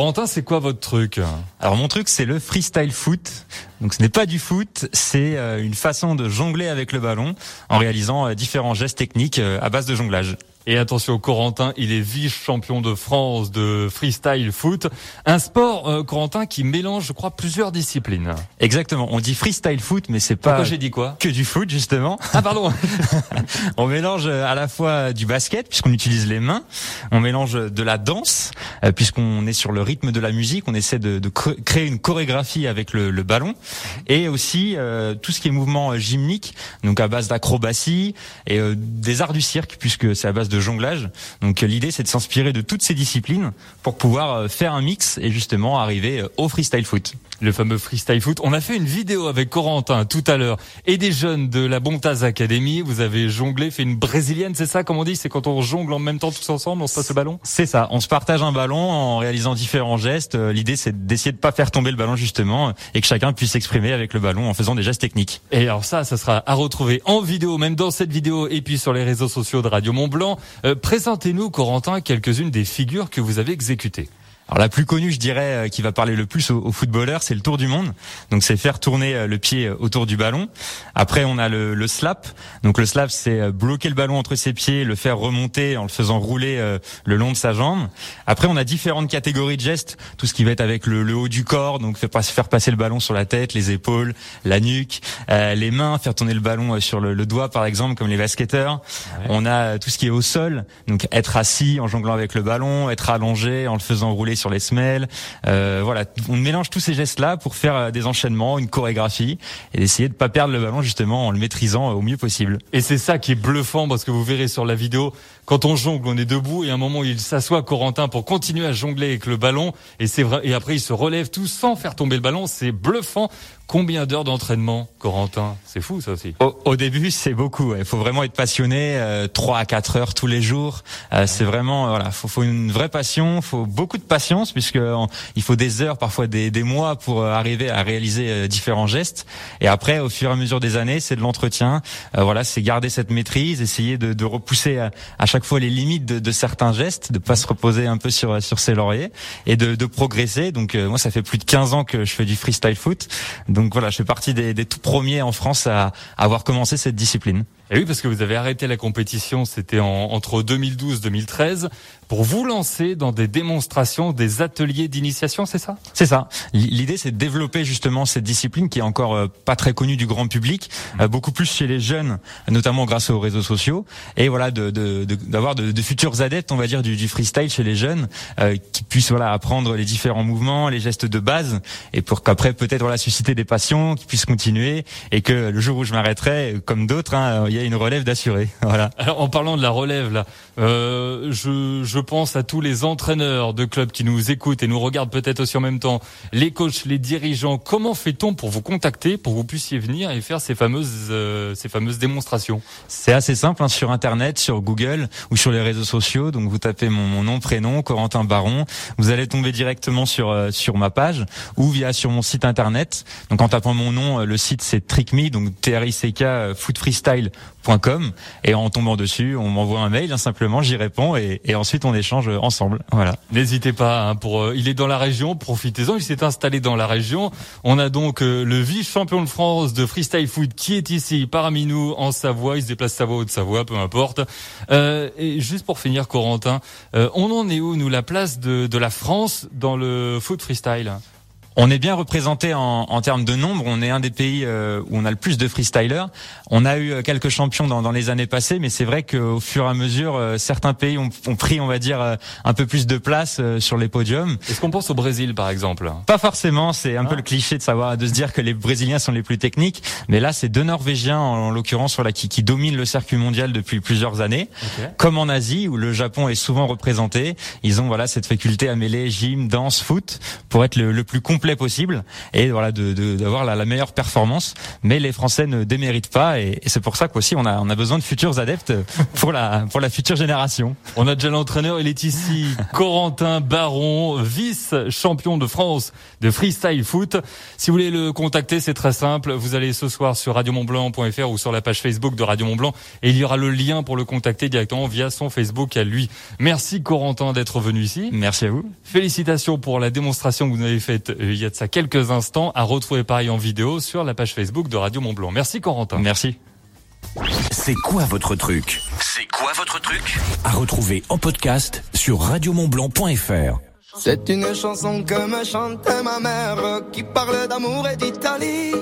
Corentin, c'est quoi votre truc? Alors mon truc, c'est le freestyle foot. Donc ce n'est pas du foot, c'est euh, une façon de jongler avec le ballon en réalisant euh, différents gestes techniques euh, à base de jonglage. Et attention, Corentin, il est vice-champion de France de freestyle foot. Un sport, euh, Corentin, qui mélange, je crois, plusieurs disciplines. Exactement. On dit freestyle foot, mais c'est pas. Pourquoi j'ai dit quoi Que du foot, justement. Ah, pardon. on mélange à la fois du basket, puisqu'on utilise les mains. On mélange de la danse, euh, puisqu'on est sur le rythme de la musique. On essaie de, de créer une chorégraphie avec le, le ballon. Et aussi, euh, tout ce qui est mouvement gymnique, donc à base d'acrobatie et des arts du cirque, puisque c'est à base de jonglage. Donc l'idée c'est de s'inspirer de toutes ces disciplines pour pouvoir euh, faire un mix et justement arriver euh, au freestyle foot. Le fameux freestyle foot. On a fait une vidéo avec Corentin tout à l'heure et des jeunes de la Bontaz Academy. Vous avez jonglé, fait une brésilienne, c'est ça comme on dit? C'est quand on jongle en même temps tous ensemble, on se passe le ballon? C'est ça, on se partage un ballon en réalisant différents gestes. Euh, l'idée c'est d'essayer de pas faire tomber le ballon justement et que chacun puisse s'exprimer avec le ballon en faisant des gestes techniques. Et alors ça, ça sera à retrouver en vidéo, même dans cette vidéo et puis sur les réseaux sociaux de Radio Mont Blanc. Euh, présentez-nous, Corentin, quelques-unes des figures que vous avez exécutées. Alors la plus connue, je dirais, euh, qui va parler le plus aux, footballeurs, c'est le tour du monde. Donc c'est faire tourner euh, le pied euh, autour du ballon. Après, on a le, le slap. Donc le slap, c'est bloquer le ballon entre ses pieds, le faire remonter en le faisant rouler le long de sa jambe. Après, on a différentes catégories de gestes. Tout ce qui va être avec le, le haut du corps, donc faire passer le ballon sur la tête, les épaules, la nuque, les mains, faire tourner le ballon sur le, le doigt, par exemple, comme les basketteurs. On a tout ce qui est au sol, donc être assis en jonglant avec le ballon, être allongé en le faisant rouler sur les semelles. Euh, voilà, on mélange tous ces gestes-là pour faire euh, des enchaînements, une chorégraphie et essayer de pas perdre le ballon justement en le maîtrisant euh, au mieux possible. Et c'est ça qui est bluffant parce que vous verrez sur la vidéo, quand on jongle, on est debout et à un moment il s'assoit Corentin pour continuer à jongler avec le ballon et c'est vrai et après il se relève tout sans faire tomber le ballon, c'est bluffant. Combien d'heures d'entraînement, Corentin C'est fou ça aussi. Au, début, c'est beaucoup. Il faut vraiment être passionné, euh, 3 à 4 heures tous les jours. Euh, c'est vraiment voilà, faut, faut une vraie passion, faut beaucoup de patience puisque il faut des heures, parfois des, des mois pour euh, arriver à réaliser euh, différents gestes. Et après, au fur et à mesure des années, c'est de l'entretien. Euh, voilà, c'est garder cette maîtrise, essayer de, de repousser à, à, chaque fois les limites de, de, certains gestes, de pas se reposer un peu sur sur ses lauriers et de, de progresser. Donc moi, ça fait plus de 15 ans que je fais du freestyle foot. Donc voilà, je fais partie des, des tout premiers en France à, avoir commencé cette discipline. Et oui, parce que vous avez arrêté la compétition, c'était entre 2012-2013 pour vous lancer dans des démonstrations, des ateliers d'initiation, c'est ça? C'est ça. L'idée, c'est de développer justement cette discipline qui est encore euh, pas très connue du grand public, euh, beaucoup plus chez les jeunes, notamment grâce aux réseaux sociaux, et voilà, d'avoir de, de, de, futurs adeptes, on va dire, du, du freestyle chez les jeunes, euh, qui puissent voilà apprendre les différents mouvements, les gestes de base, et pour qu'après peut-être voilà susciter des passions, qui puissent continuer, et que le jour où je m'arrêterai, comme d'autres, hein, il y a une relève d'assuré. Voilà. Alors, en parlant de la relève là, euh, je, je pense à tous les entraîneurs de clubs qui nous écoutent et nous regardent peut-être aussi en même temps, les coachs, les dirigeants. Comment fait-on pour vous contacter, pour que vous puissiez venir et faire ces fameuses, euh, ces fameuses démonstrations? C'est assez simple hein, sur Internet, sur Google ou sur les réseaux sociaux. Donc vous tapez mon, nom, prénom, Corentin Baron. Vous allez tomber directement sur euh, sur ma page ou via sur mon site internet. Donc en tapant mon nom, euh, le site c'est Trickme, donc T R I C K footfreestyle.com et en tombant dessus, on m'envoie un mail, hein, simplement j'y réponds et, ensuite on échange ensemble. Voilà. N'hésitez pas. Hein, pour, euh, il est dans la région, profitez-en. Il s'est installé dans la région. On a donc euh, le vice-champion de France de freestyle foot qui est ici parmi nous en Savoie. Il se déplace Savoie ou de Savoie, peu importe. Euh, et juste pour finir, Corentin, on en est où nous la place de, de la France dans le foot freestyle? On est bien représenté en, en, termes de nombre. On est un des pays euh, où on a le plus de freestylers. On a eu euh, quelques champions dans, dans les années passées, mais c'est vrai qu'au fur et à mesure, euh, certains pays ont, ont, pris, on va dire, un peu plus de place sur les podiums. Est-ce qu'on pense au Brésil, par exemple? Pas forcément. C'est un peu ah. le cliché de savoir, de se dire que les Brésiliens sont les plus techniques. Mais là, c'est deux Norvégiens, en, l'occurrence, voilà, qui, qui dominent le circuit mondial depuis plusieurs années. Comme en Asie, où le Japon est souvent représenté, ils ont voilà cette faculté à mêler gym, danse, foot, pour être le, le plus complet complet possible et voilà de d'avoir la, la, meilleure performance. Mais les Français ne déméritent pas et, c'est pour ça qu'aussi on a on a besoin de futurs adeptes pour la pour la future génération. On a déjà l'entraîneur, il est ici, Corentin Baron, vice champion de France de freestyle foot. Si vous voulez le contacter, c'est très simple. Vous allez ce soir sur radiomontblanc.fr ou sur la page Facebook de Radio Montblanc et il y aura le lien pour le contacter directement via son Facebook à lui. Merci Corentin d'être venu ici. Merci à vous. Félicitations pour la démonstration que vous avez faite il y a de ça quelques instants à retrouver pareil en vidéo sur la page Facebook de Radio Montblanc. Merci Corentin. Merci. C'est quoi votre truc? C'est quoi votre truc? À retrouver en podcast sur radiomontblanc.fr. C'est une chanson que me chantait ma mère qui parle d'amour et d'Italie.